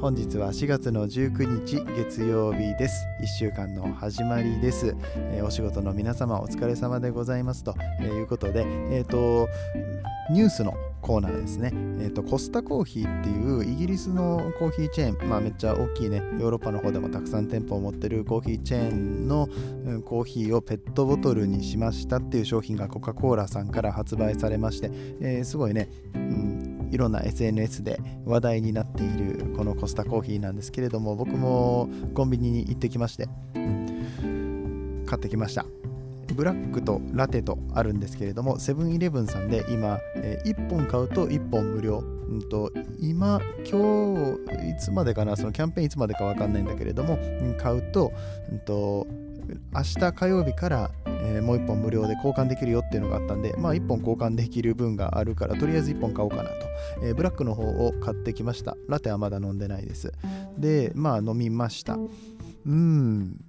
本日は4月の19日月曜日です。1週間の始まりです、えー、お仕事の皆様お疲れ様でございますということでえっ、ー、とニュースのコーナーですね、えーと、コスタコーヒーっていうイギリスのコーヒーチェーン、まあ、めっちゃ大きいねヨーロッパの方でもたくさん店舗を持ってるコーヒーチェーンの、うん、コーヒーをペットボトルにしましたっていう商品がコカ・コーラさんから発売されまして、えー、すごいね、うん、いろんな SNS で話題になっているこのコスタコーヒーなんですけれども僕もコンビニに行ってきまして、うん、買ってきました。ブラックとラテとあるんですけれどもセブンイレブンさんで今、えー、1本買うと1本無料、うんと、今今日いつまでかなそのキャンペーンいつまでか分かんないんだけれども買うと,、うんと、明日火曜日から、えー、もう1本無料で交換できるよっていうのがあったんで、まあ1本交換できる分があるからとりあえず1本買おうかなと、えー、ブラックの方を買ってきました。ラテはまだ飲んでないです。でまあ飲みました。うん。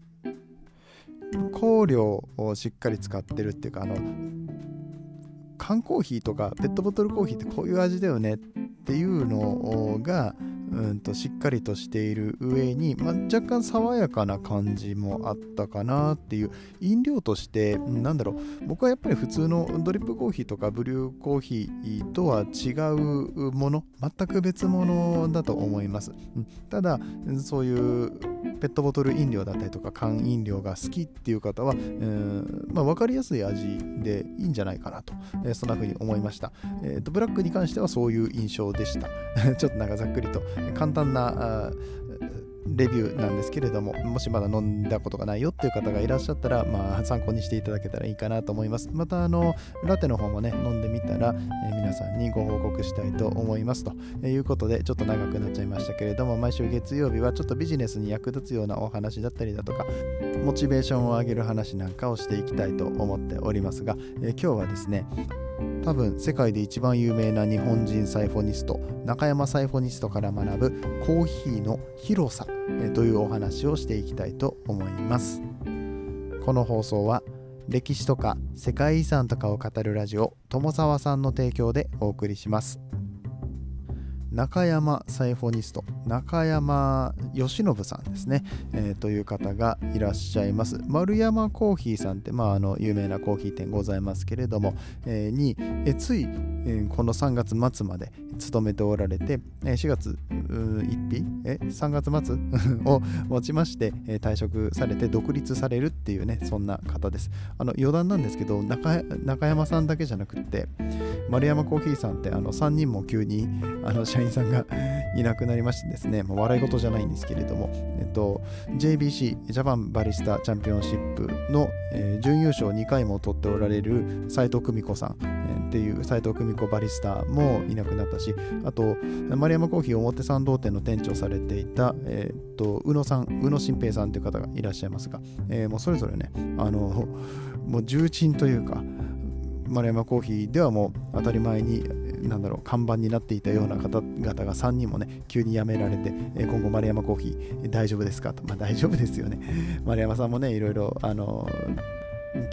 香料をしっかり使ってるっていうかあの缶コーヒーとかペットボトルコーヒーってこういう味だよねっていうのがうんとしっかりとしている上に、まあ、若干爽やかな感じもあったかなっていう飲料としてなんだろう僕はやっぱり普通のドリップコーヒーとかブリューコーヒーとは違うもの全く別物だと思います、うん。ただそういうペットボトル飲料だったりとか缶飲料が好きっていう方は、えーまあ、分かりやすい味でいいんじゃないかなと、えー、そんな風に思いました、えーと、ブラックに関してはそういう印象でした。ちょっとなんかざっくりと簡単なレビューなんですけれども、もしまだ飲んだことがないよっていう方がいらっしゃったら、まあ、参考にしていただけたらいいかなと思います。また、あの、ラテの方もね、飲んでみたら、えー、皆さんにご報告したいと思います。ということで、ちょっと長くなっちゃいましたけれども、毎週月曜日はちょっとビジネスに役立つようなお話だったりだとか、モチベーションを上げる話なんかをしていきたいと思っておりますが、えー、今日はですね、多分世界で一番有名な日本人サイフォニスト中山サイフォニストから学ぶコーヒーの広さというお話をしていきたいと思います。この放送は歴史とか世界遺産とかを語るラジオ友沢さんの提供でお送りします。中山サイフォニスト中山義信さんですね、えー、という方がいらっしゃいます。丸山コーヒーさんって、まあ、あの有名なコーヒー店ございますけれども、えー、に、えつい、この3月末まで勤めておられて、え4月1日え3月末 をもちまして、退職されて独立されるっていうねそんな方です。あの余談なんですけど中中山さんだけじゃなくって丸山コーヒーさんってあの3人も急にあの社員さんがいなくなりましてですね、まあ、笑い事じゃないんですけれども、えっと、JBC ジャパンバリスタチャンピオンシップの、えー、準優勝2回も取っておられる斉藤久美子さん、えー、っていう斉藤久美子バリスタもいなくなったしあと丸山コーヒー表参道店の店長されていた、えー、っと宇野さん宇野新平さんという方がいらっしゃいますが、えー、もうそれぞれねあのもう重鎮というか丸山コーヒーではもう当たり前になんだろう看板になっていたような方々が3人もね急に辞められて今後丸山コーヒー大丈夫ですかと。まあ大丈夫ですよね。丸山さんもねいろいろあの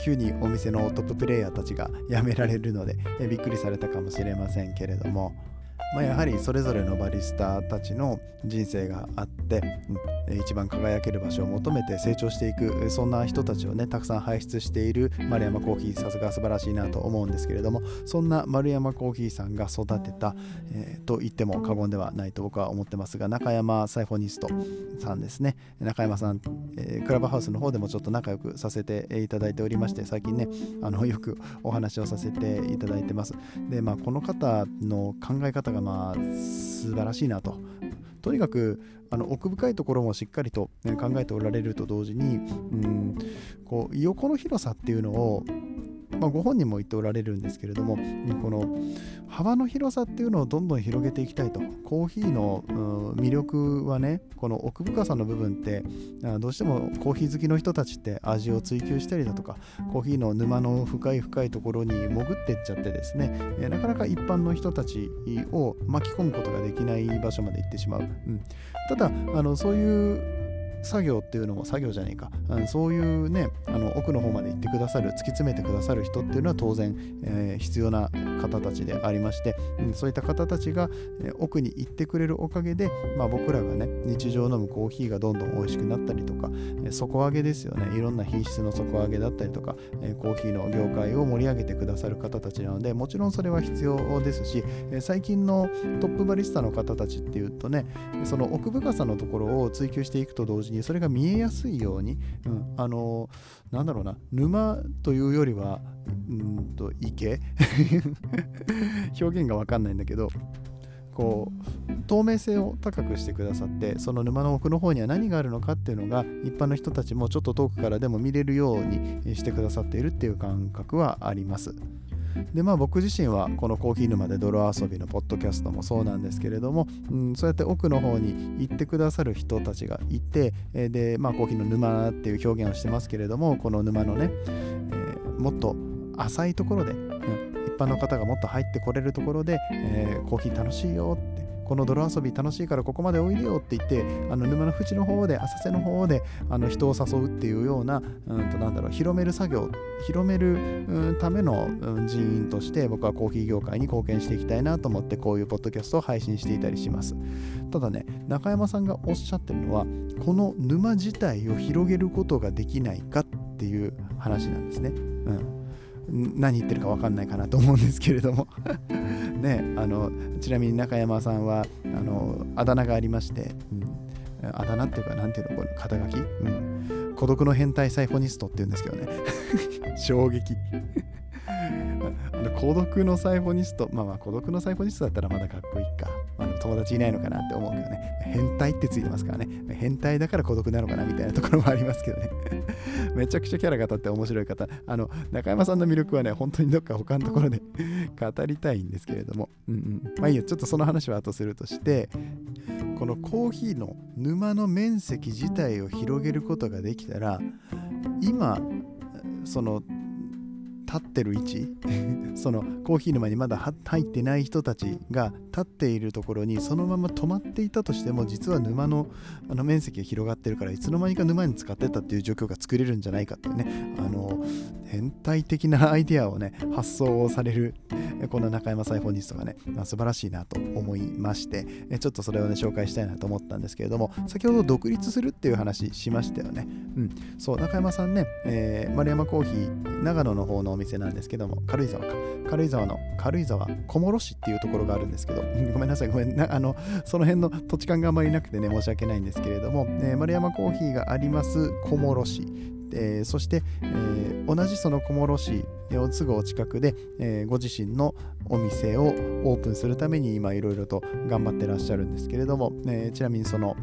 急にお店のトッププレイヤーたちが辞められるのでびっくりされたかもしれませんけれども。まあ、やはりそれぞれのバリスタたちの人生があって、うん、一番輝ける場所を求めて成長していくそんな人たちをねたくさん輩出している丸山コーヒーさすが素晴らしいなと思うんですけれどもそんな丸山コーヒーさんが育てた、えー、と言っても過言ではないと僕は思ってますが中山サイフォニストさんですね。中山さん、えー、クラブハウスの方でもちょっと仲良くさせていただいておりまして最近ねあのよくお話をさせていただいてます。でまあこの方の考え方ががまあ素晴らしいなと。とにかくあの奥深いところもしっかりと考えておられると同時に、うん、こう横の広さっていうのをまあ、ご本人も言っておられるんですけれどもこの幅の広さっていうのをどんどん広げていきたいとコーヒーの魅力はねこの奥深さの部分ってどうしてもコーヒー好きの人たちって味を追求したりだとかコーヒーの沼の深い深いところに潜ってっちゃってですねなかなか一般の人たちを巻き込むことができない場所まで行ってしまう、うん、ただあのそういう作業っていうのも作業じゃねえか、うん、そういうねあの奥の方まで行ってくださる突き詰めてくださる人っていうのは当然、えー、必要な方たちでありまして、うん、そういった方たちが、えー、奥に行ってくれるおかげで、まあ、僕らがね日常飲むコーヒーがどんどん美味しくなったりとか、えー、底上げですよね。いろんな品質の底上げだったりとか、えコーヒーの業界を盛り上げてくださる方たちなのでもちろんそれは必要ですし、え最近のトップバリスタの方たちっていうとねその奥深さのところを追求していくと同時にそれが見えやすいように、うん、あのなんだろうな沼というよりはうんと池？表現が分かんないんだけどこう透明性を高くしてくださってその沼の奥の方には何があるのかっていうのが一般の人たちもちょっと遠くからでも見れるようにしてくださっているっていう感覚はあります。でまあ僕自身はこのコーヒー沼で泥遊びのポッドキャストもそうなんですけれども、うん、そうやって奥の方に行ってくださる人たちがいてでまあコーヒーの沼っていう表現をしてますけれどもこの沼のね、えー、もっと浅いところで、うん、一般の方がもっと入ってこれるところで、えー、コーヒー楽しいよってこの泥遊び楽しいからここまでおいでよって言ってあの沼の縁の方で浅瀬の方であの人を誘うっていうようなうんとなんだろう広める作業広めるための人員として僕はコーヒー業界に貢献していきたいなと思ってこういうポッドキャストを配信していたりします。ただね中山さんがおっしゃってるのはこの沼自体を広げることができないかっていう話なんですね。うん。何言ってるか分かんないかなと思うんですけれども。ねあのちなみに中山さんはあのあだ名がありまして、うん、あだ名っていうか何ていうのこれ肩書き、うん、孤独の変態サイフォニストっていうんですけどね。衝撃。あの孤独のサイフォニストまあまあ孤独のサイフォニストだったらまだかっこいいか。あの友達いないのかなって思うけどね。変態ってついてますからね。変態だから孤独なのかなみたいなところもありますけどね。めちゃくちゃキャラが立って面白い方。あの中山さんの魅力はね本当にどっか他のところで 語りたいんですけれども。うんうん。まあいいよ。ちょっとその話は後するとしてこのコーヒーの沼の面積自体を広げることができたら今その立ってる位置？そのコーヒー沼にまだ入ってない人たちが立っているところにそのまま止まっていたとしても実は沼のあの面積が広がってるからいつの間にか沼に使ってたっていう状況が作れるんじゃないかっていうね。あの変態的なアイデアをね発想をされるこの中山サイフォニストがね、まあ、素晴らしいなと思いましてちょっとそれをね紹介したいなと思ったんですけれども先ほど独立するっていう話しましたよね。うん。そう中山さんね、えー、丸山コーヒー長野の方の店なんですけども、軽井沢か。軽井沢の軽井沢小諸市っていうところがあるんですけど、ごめんなさい、ごめんな、あの、その辺の土地勘があまりなくてね、申し訳ないんですけれども、えー、丸山コーヒーがあります小諸市。えー、そして、えー、同じその小諸市のすぐお近くで、えー、ご自身のお店をオープンするために今いろいろと頑張ってらっしゃるんですけれども、えちなみにその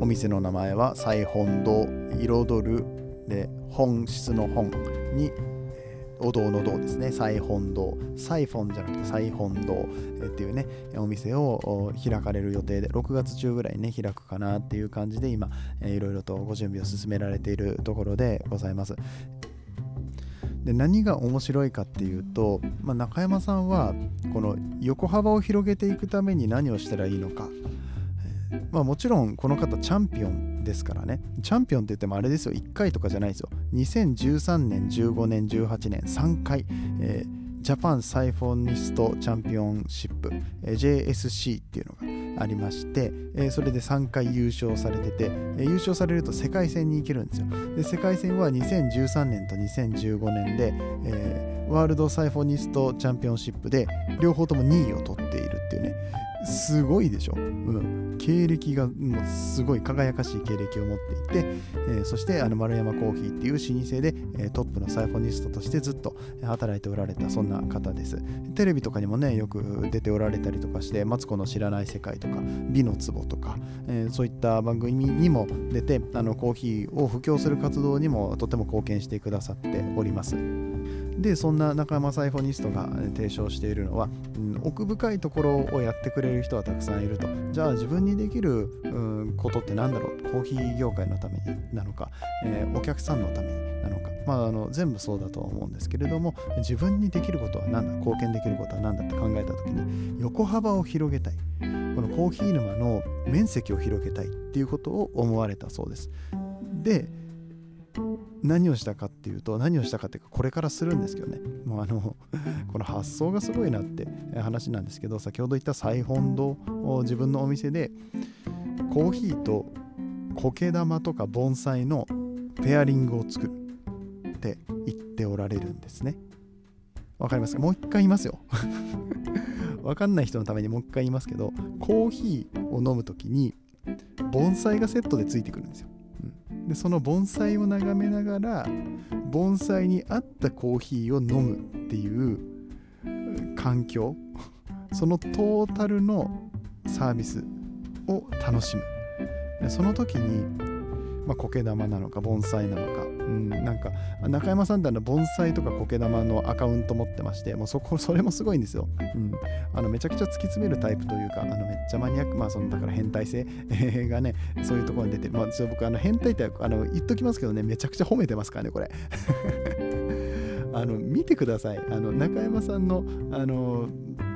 お店の名前は彩本堂彩るで本質の本にお堂の堂ですね、サイフォン堂、サイフォンじゃなくてサイフォン堂っていうね、お店を開かれる予定で、6月中ぐらいにね、開くかなっていう感じで、今、いろいろとご準備を進められているところでございます。で何が面白いかっていうと、まあ、中山さんはこの横幅を広げていくために何をしたらいいのか、まあ、もちろんこの方チャンピオンですからね。チャンピオンって言ってもあれですよ。1回とかじゃないですよ。2013年15年18年3回、えージャパンサイフォニストチャンピオンシップ、えー、JSC っていうのがありまして、えー、それで3回優勝されてて、えー、優勝されると世界戦に行けるんですよ。で世界戦は2013年と2015年で、え、ワールドサイフォニストチャンピオンシップで両方とも2位を取っているっていうね。すごいでしょ、うん、経歴がもうすごい輝かしい経歴を持っていて、えー、そしてあの丸山コーヒーっていう老舗で、えー、トップのサイフォニストとしてずっと働いておられたそんな方です。テレビとかにもねよく出ておられたりとかしてマツコの知らない世界とか美の壺とか、えー、そういった番組にも出てあのコーヒーを布教する活動にもとても貢献してくださっております。でそんな中山サイフォニストが提唱しているのは、うん、奥深いところをやってくれる人はたくさんいると。じゃあ自分にできる、うん、ことって何だろう？コーヒー業界のためになのか、えー、お客さんのためになのか、まあ、あの全部そうだとは思うんですけれども自分にできることは何だ？貢献できることは何だって考えた時に横幅を広げたい。このコーヒー沼の面積を広げたいっていうことを思われたそうです。で何をしたかっていうと何をしたかっていうかこれからするんですけどね。もうあの この発想がすごいなって話なんですけど先ほど言ったサイフォンドを自分のお店でコーヒーと苔玉とか盆栽のペアリングを作る。って言っておられるんですね。わかりますか？もう一回言いますよ。わかんない人のためにもう一回言いますけどコーヒーを飲む時に盆栽がセットでついてくるんですよ。でその盆栽を眺めながら盆栽に合ったコーヒーを飲むっていう環境。そのトータルのサービスを楽しむ。その時に、まあ、苔玉なのか盆栽なのかうん、なんか中山さんってあの盆栽とか苔玉のアカウント持ってましてもうそこそれもすごいんですよ、うん、あのめちゃくちゃ突き詰めるタイプというかあのめっちゃマニアックまあそのだから変態性がね そういうところに出てまあ僕あの変態ってあの言っときますけどねめちゃくちゃ褒めてますからねこれ。あの見てください。あの中山さんのあの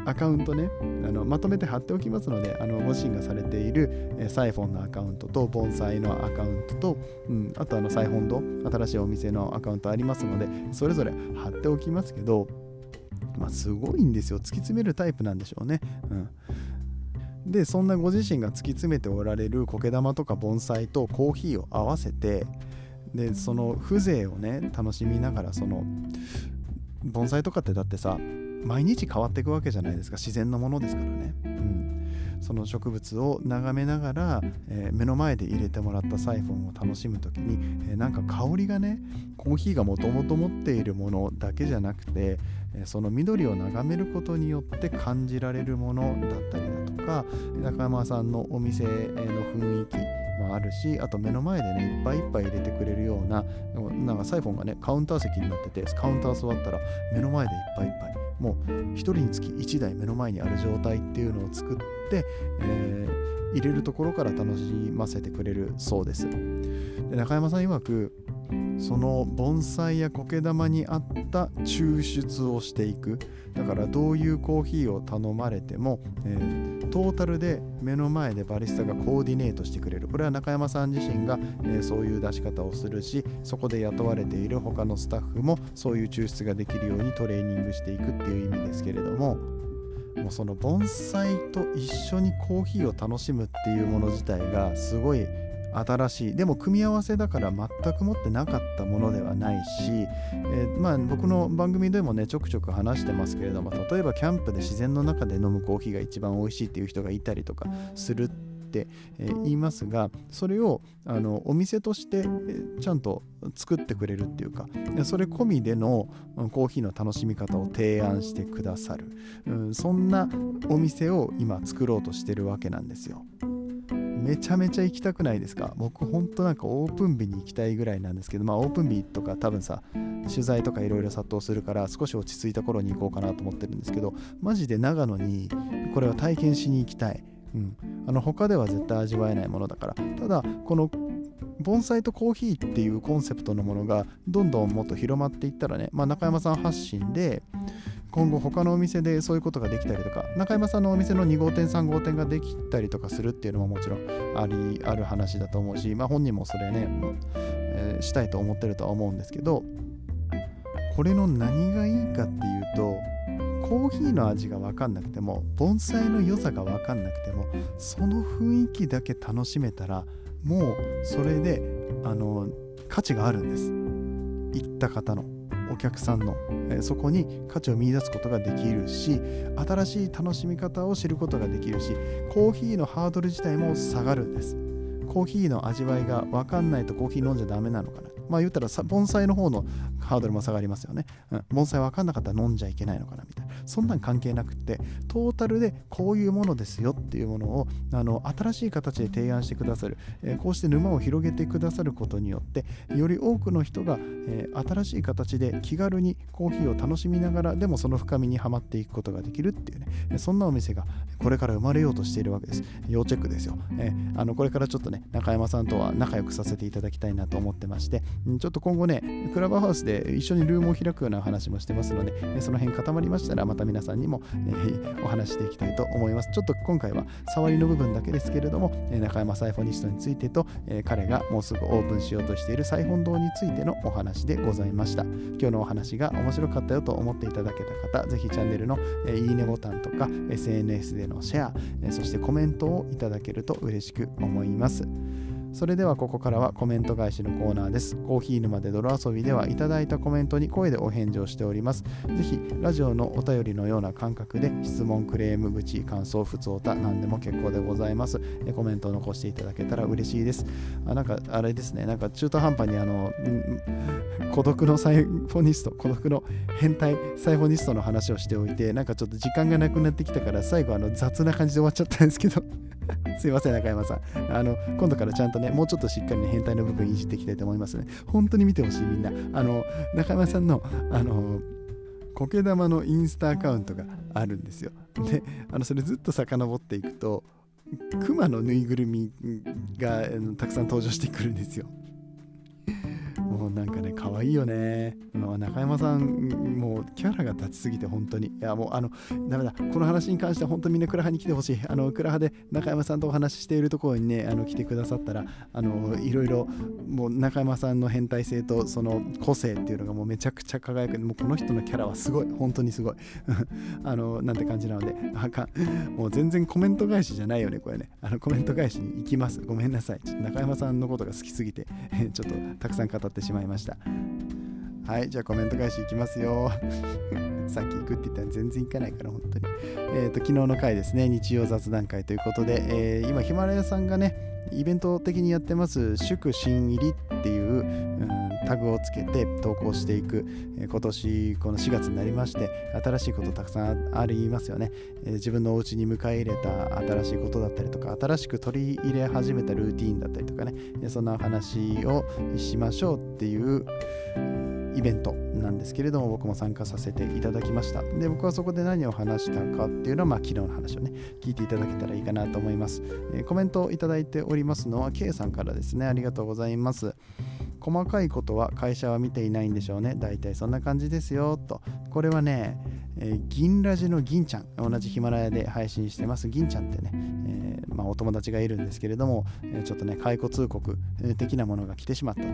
アカウントねあのまとめて貼っておきますのであのご自身がされている、えサイフォンのアカウントと盆栽のアカウントと、うん、あとあのサイフォンド新しいお店のアカウントありますのでそれぞれ貼っておきますけどまあすごいんですよ突き詰めるタイプなんでしょうね。うんでそんなご自身が突き詰めておられる苔玉とか盆栽とコーヒーを合わせてでその風情をね楽しみながらその盆栽とかってだってさ毎日変わっていくわけじゃないですか。自然のものですからね、うん、その植物を眺めながら、えー、目の前で入れてもらったサイフォンを楽しむ時に、えー、なんか香りがねコーヒーがもともと持っているものだけじゃなくて、えー、その緑を眺めることによって感じられるものだったりだとか中山さんのお店の雰囲気もあるしあと目の前でねいっぱいいっぱい入れてくれるようななんかサイフォンがねカウンター席になっててカウンター座ったら目の前でいっぱいいっぱいもう1人につき1台目の前にある状態っていうのを作って、えー、入れるところから楽しませてくれるそうです。で中山さん曰くその盆栽や苔玉に合った抽出をしていく。だからどういうコーヒーを頼まれても、えー、トータルで目の前でバリスタがコーディネートしてくれる。これは中山さん自身が、えー、そういう出し方をするしそこで雇われている他のスタッフもそういう抽出ができるようにトレーニングしていくっていう意味ですけれどももうその盆栽と一緒にコーヒーを楽しむっていうもの自体がすごい新しい。でも組み合わせだから全く持ってなかったものではないし、えー、まあ、僕の番組でもねちょくちょく話してますけれども例えばキャンプで自然の中で飲むコーヒーが一番美味しいっていう人がいたりとかするって言いますがそれをあのお店としてちゃんと作ってくれるっていうかそれ込みでのコーヒーの楽しみ方を提案してくださる、うん、そんなお店を今作ろうとしてるわけなんですよ。めちゃめちゃ行きたくないですか？僕ほんとなんかオープン日に行きたいぐらいなんですけどまあオープン日とか多分さ取材とかいろいろ殺到するから少し落ち着いた頃に行こうかなと思ってるんですけどマジで長野にこれは体験しに行きたい、うん、あの他では絶対味わえないものだから。ただこの盆栽とコーヒーっていうコンセプトのものがどんどんもっと広まっていったらね、まあ、中山さん発信で今後他のお店でそういうことができたりとか中山さんのお店の2号店3号店ができたりとかするっていうのももちろんありある話だと思うし、まあ、本人もそれね、えー、したいと思ってるとは思うんですけどこれの何がいいかっていうとコーヒーの味が分かんなくても盆栽の良さが分かんなくてもその雰囲気だけ楽しめたらもうそれであの価値があるんです。行った方の。お客さんの、えそこに価値を見いだすことができるし新しい楽しみ方を知ることができるしコーヒーのハードル自体も下がるんです。コーヒーの味わいが分かんないとコーヒー飲んじゃダメなのかな。まあ言ったら盆栽の方のハードルも下がりますよね。うん、盆栽分かんなかったら飲んじゃいけないのかなみたいな。そんなん関係なくって、トータルでこういうものですよっていうものをあの新しい形で提案してくださる、えー、こうして沼を広げてくださることによって、より多くの人が、えー、新しい形で気軽にコーヒーを楽しみながら、でもその深みにはまっていくことができるっていうね、そんなお店がこれから生まれようとしているわけです。要チェックですよ。えー、あのこれからちょっとね、中山さんとは仲良くさせていただきたいなと思ってまして、ちょっと今後ね、クラブハウスで一緒にルームを開くような話もしてますので、その辺固まりましたら、また皆さんにも、え、お話していきたいと思います。ちょっと今回は触りの部分だけですけれども、中山サイフォニストについてと、え、彼がもうすぐオープンしようとしているサイフォン堂についてのお話でございました。今日のお話が面白かったよと思っていただけた方、ぜひチャンネルの、え、いいねボタンとか SNS でのシェア、え、そしてコメントをいただけると嬉しく思います。それではここからはコメント返しのコーナーです。コーヒー沼で泥遊びではいただいたコメントに声でお返事をしております。ぜひラジオのお便りのような感覚で質問、クレーム、愚痴、感想、ふつおた、何でも結構でございます。コメントを残していただけたら嬉しいです。あなんかあれですね、なんか中途半端にあの、孤独のサイフォニスト、孤独の変態サイフォニストの話をしておいて、なんかちょっと時間がなくなってきたから最後あの雑な感じで終わっちゃったんですけど すいません、中山さん。あの、今度からちゃんとね、もうちょっとしっかりね、変態の部分いじっていきたいと思いますね。本当に見てほしい、みんな。あの、中山さんの、あの、苔玉のインスタアカウントがあるんですよ。で、あのそれずっと遡っていくと、熊のぬいぐるみがたくさん登場してくるんですよ。もうなんかね、可愛いよね。中山さん、もうキャラが立ちすぎて本当に。いや、もうあの、ダメだ。この話に関しては本当みんなクラハに来てほしい。あの、クラハで中山さんとお話ししているところにね、あの来てくださったら、あの、いろいろ、もう中山さんの変態性とその個性っていうのがもうめちゃくちゃ輝く。もうこの人のキャラはすごい。本当にすごい。あの、なんて感じなので、あかん。もう全然コメント返しじゃないよね、これね。あの、コメント返しに行きます。ごめんなさい。中山さんのことが好きすぎて、ちょっとたくさん語ってしましまいました。はい、じゃあコメント返しいきますよ。さっき行くって言ったら全然行かないから、本当に。えっ、ー、と、昨日の回ですね、日曜雑談会ということで、えー、今、ヒマラヤさんがね、イベント的にやってます、祝新入りっ、タグをつけて投稿していく、え、今年この4月になりまして新しいことたくさんありますよね、え、自分のお家に迎え入れた新しいことだったりとか新しく取り入れ始めたルーティーンだったりとかね。そんな話をしましょうっていうイベントなんですけれども僕も参加させていただきました。で僕はそこで何を話したかっていうのは、まあ、昨日の話をね聞いていただけたらいいかなと思います、えー、コメントをいただいておりますのは K さんからですね。ありがとうございます。細かいことは会社は見ていないんでしょうね。大体そんな感じですよと。これはね、えー、銀ラジの銀ちゃん同じヒマラヤで配信してます。銀ちゃんってね、えー、まあ、お友達がいるんですけれども、えちょっとね解雇通告的なものが来てしまったと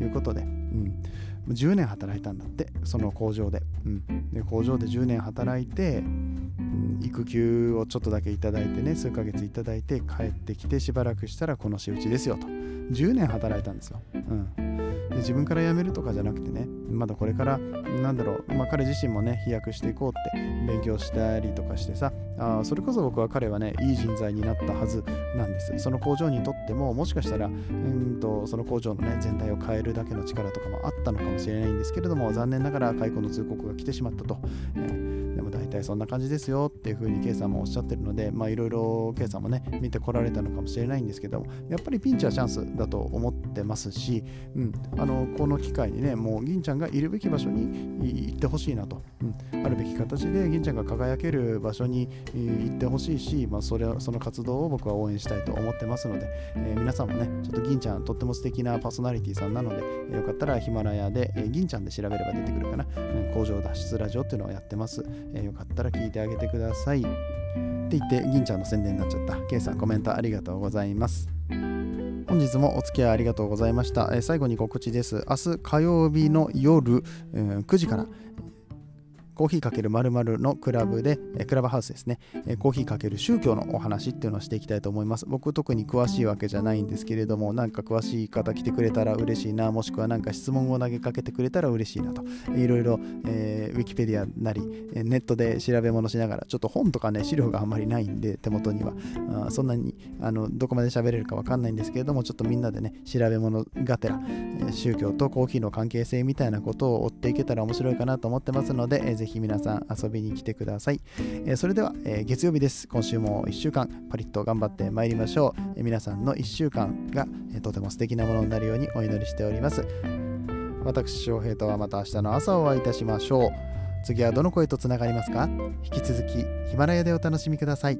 いうことで、うん、10年働いたんだってその工場で,、うん、で工場で10年働いて、うん、育休をちょっとだけいただいてね数ヶ月いただいて帰ってきてしばらくしたらこの仕打ちですよと。10年働いたんですよ、うん、で自分から辞めるとかじゃなくてねまだこれからなんだろう、まあ、彼自身もね飛躍していこうって勉強したりとかしてさあそれこそ僕は彼はねいい人材になったはずなんです。その工場にとてももしかしたらうんとその工場のね全体を変えるだけの力とかもあったのかもしれないんですけれども残念ながら解雇の通告が来てしまったと、えー、でも大体そんな感じですよっていうふうに K さんもおっしゃってるのでいろいろ K さんもね見てこられたのかもしれないんですけどもやっぱりピンチはチャンスだと思ってますし、うん、あのこの機会にねもう銀ちゃんがいるべき場所に行ってほしいなと、うん、あるべき形で銀ちゃんが輝ける場所に行ってほしいし、まあ、それその活動を僕は応援したいと思ってますので、えー、皆さんもねちょっと銀ちゃんとっても素敵なパーソナリティさんなので、よかったらヒマラヤで、えー、銀ちゃんで調べれば出てくるかな、うん、工場脱出ラジオっていうのをやってます、えー、よかったら聞いてあげてください。って言って銀ちゃんの宣伝になっちゃった。K さんコメントありがとうございます。本日もお付き合いありがとうございました。えー、最後に告知です。明日火曜日の夜、えー、9時からコーヒーかける〇〇のクラブで、えクラブハウスですね、えコーヒーかける宗教のお話っていうのをしていきたいと思います。僕特に詳しいわけじゃないんですけれどもなんか詳しい方来てくれたら嬉しいなもしくは何か質問を投げかけてくれたら嬉しいなと。いろいろ、えー、ウィキペディアなりネットで調べ物しながらちょっと本とかね資料があんまりないんで手元には。あそんなにあのどこまで喋れるかわかんないんですけれどもちょっとみんなでね調べ物がてら、宗教とコーヒーの関係性みたいなことを追っていけたら面白いかなと思ってますので、えー、ぜひ皆さん遊びに来てください、えー、それでは、えー、月曜日です。今週も1週間パリッと頑張ってまいりましょう、えー、皆さんの1週間が、えー、とても素敵なものになるようにお祈りしております。私翔平とはまた明日の朝お会いいたしましょう。次はどの声とつながりますか？引き続きヒマラヤでお楽しみください。